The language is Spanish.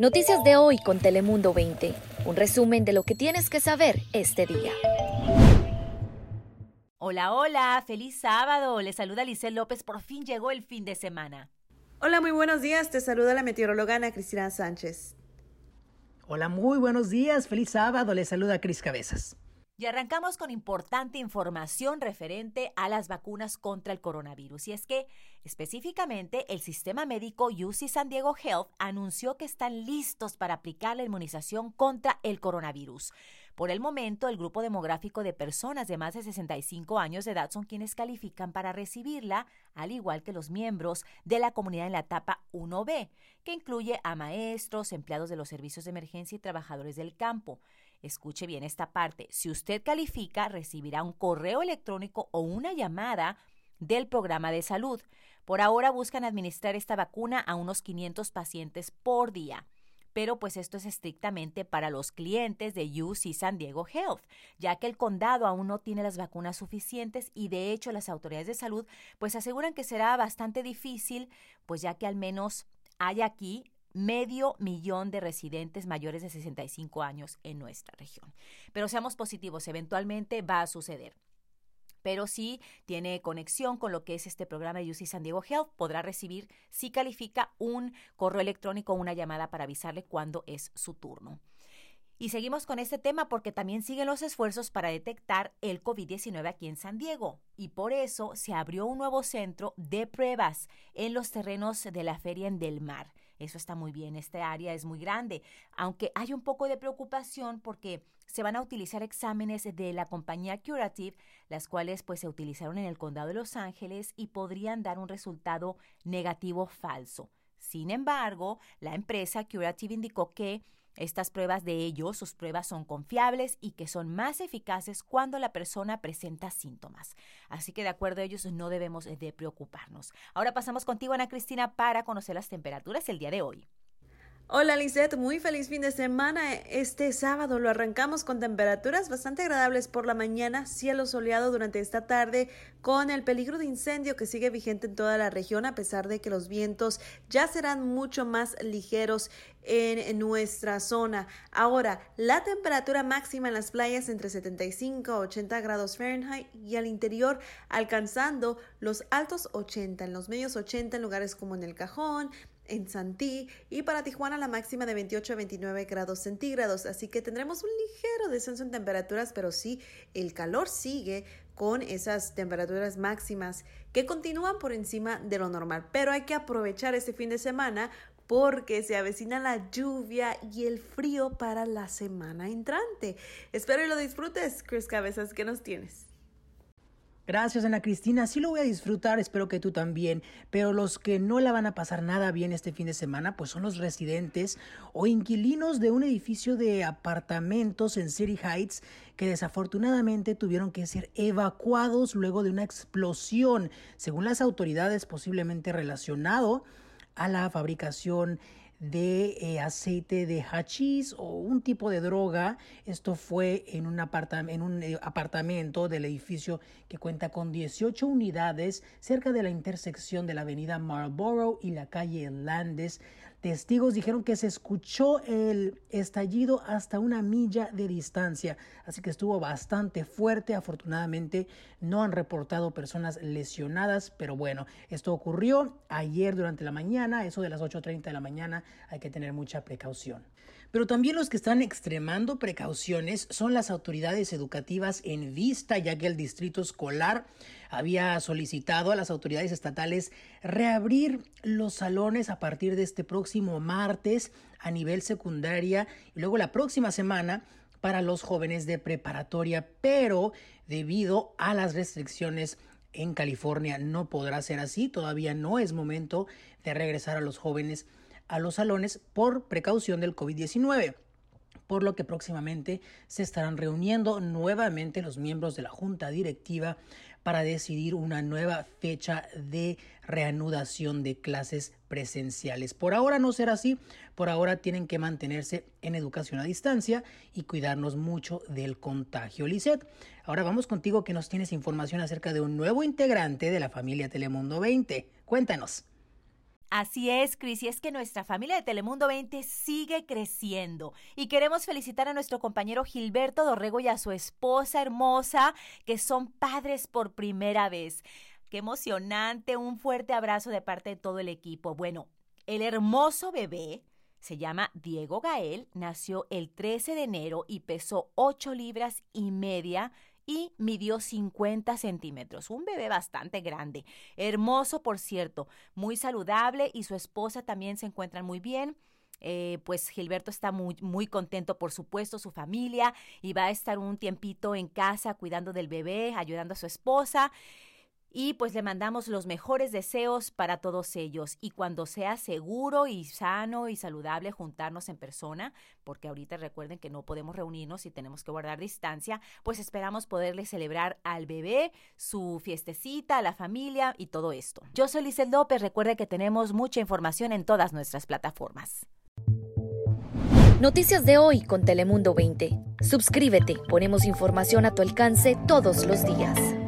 Noticias de hoy con Telemundo 20. Un resumen de lo que tienes que saber este día. Hola, hola, feliz sábado. Le saluda Lice López. Por fin llegó el fin de semana. Hola, muy buenos días. Te saluda la meteoróloga Ana Cristina Sánchez. Hola, muy buenos días. Feliz sábado. Le saluda Cris Cabezas. Y arrancamos con importante información referente a las vacunas contra el coronavirus. Y es que, específicamente, el sistema médico UC San Diego Health anunció que están listos para aplicar la inmunización contra el coronavirus. Por el momento, el grupo demográfico de personas de más de 65 años de edad son quienes califican para recibirla, al igual que los miembros de la comunidad en la etapa 1B, que incluye a maestros, empleados de los servicios de emergencia y trabajadores del campo. Escuche bien esta parte. Si usted califica, recibirá un correo electrónico o una llamada del programa de salud. Por ahora buscan administrar esta vacuna a unos 500 pacientes por día. Pero pues esto es estrictamente para los clientes de UC San Diego Health, ya que el condado aún no tiene las vacunas suficientes y de hecho las autoridades de salud pues aseguran que será bastante difícil, pues ya que al menos hay aquí medio millón de residentes mayores de 65 años en nuestra región. Pero seamos positivos, eventualmente va a suceder pero si tiene conexión con lo que es este programa de UC San Diego Health, podrá recibir, si califica, un correo electrónico o una llamada para avisarle cuándo es su turno. Y seguimos con este tema porque también siguen los esfuerzos para detectar el COVID-19 aquí en San Diego. Y por eso se abrió un nuevo centro de pruebas en los terrenos de la feria en Del Mar. Eso está muy bien, esta área es muy grande, aunque hay un poco de preocupación porque se van a utilizar exámenes de la compañía Curative, las cuales pues se utilizaron en el condado de Los Ángeles y podrían dar un resultado negativo falso. Sin embargo, la empresa Curative indicó que estas pruebas de ellos, sus pruebas son confiables y que son más eficaces cuando la persona presenta síntomas. Así que de acuerdo a ellos no debemos de preocuparnos. Ahora pasamos contigo, Ana Cristina, para conocer las temperaturas el día de hoy. Hola Lizette, muy feliz fin de semana. Este sábado lo arrancamos con temperaturas bastante agradables por la mañana, cielo soleado durante esta tarde, con el peligro de incendio que sigue vigente en toda la región, a pesar de que los vientos ya serán mucho más ligeros en nuestra zona. Ahora, la temperatura máxima en las playas entre 75 a 80 grados Fahrenheit y al interior alcanzando los altos 80, en los medios 80 en lugares como en el Cajón, en Santí y para Tijuana la máxima de 28 a 29 grados centígrados, así que tendremos un ligero descenso en temperaturas, pero sí el calor sigue con esas temperaturas máximas que continúan por encima de lo normal, pero hay que aprovechar este fin de semana porque se avecina la lluvia y el frío para la semana entrante. Espero y lo disfrutes, Chris Cabezas, ¿qué nos tienes? Gracias Ana Cristina, sí lo voy a disfrutar, espero que tú también, pero los que no la van a pasar nada bien este fin de semana, pues son los residentes o inquilinos de un edificio de apartamentos en City Heights que desafortunadamente tuvieron que ser evacuados luego de una explosión, según las autoridades posiblemente relacionado a la fabricación de eh, aceite de hachís o un tipo de droga. Esto fue en un, en un eh, apartamento del edificio que cuenta con 18 unidades cerca de la intersección de la avenida Marlborough y la calle Landes. Testigos dijeron que se escuchó el estallido hasta una milla de distancia, así que estuvo bastante fuerte. Afortunadamente no han reportado personas lesionadas, pero bueno, esto ocurrió ayer durante la mañana, eso de las 8.30 de la mañana, hay que tener mucha precaución. Pero también los que están extremando precauciones son las autoridades educativas en vista, ya que el distrito escolar había solicitado a las autoridades estatales reabrir los salones a partir de este próximo martes a nivel secundaria y luego la próxima semana para los jóvenes de preparatoria, pero debido a las restricciones en California no podrá ser así, todavía no es momento de regresar a los jóvenes a los salones por precaución del COVID-19 por lo que próximamente se estarán reuniendo nuevamente los miembros de la junta directiva para decidir una nueva fecha de reanudación de clases presenciales. Por ahora no será así, por ahora tienen que mantenerse en educación a distancia y cuidarnos mucho del contagio. Lisette, ahora vamos contigo que nos tienes información acerca de un nuevo integrante de la familia Telemundo 20. Cuéntanos. Así es, Cris, y es que nuestra familia de Telemundo 20 sigue creciendo. Y queremos felicitar a nuestro compañero Gilberto Dorrego y a su esposa hermosa, que son padres por primera vez. Qué emocionante, un fuerte abrazo de parte de todo el equipo. Bueno, el hermoso bebé se llama Diego Gael, nació el 13 de enero y pesó 8 libras y media y midió 50 centímetros. Un bebé bastante grande. Hermoso, por cierto, muy saludable y su esposa también se encuentran muy bien. Eh, pues Gilberto está muy, muy contento, por supuesto, su familia, y va a estar un tiempito en casa cuidando del bebé, ayudando a su esposa y pues le mandamos los mejores deseos para todos ellos y cuando sea seguro y sano y saludable juntarnos en persona, porque ahorita recuerden que no podemos reunirnos y tenemos que guardar distancia, pues esperamos poderle celebrar al bebé su fiestecita, a la familia y todo esto. Yo soy Lizel López, recuerde que tenemos mucha información en todas nuestras plataformas. Noticias de hoy con Telemundo 20. Suscríbete, ponemos información a tu alcance todos los días.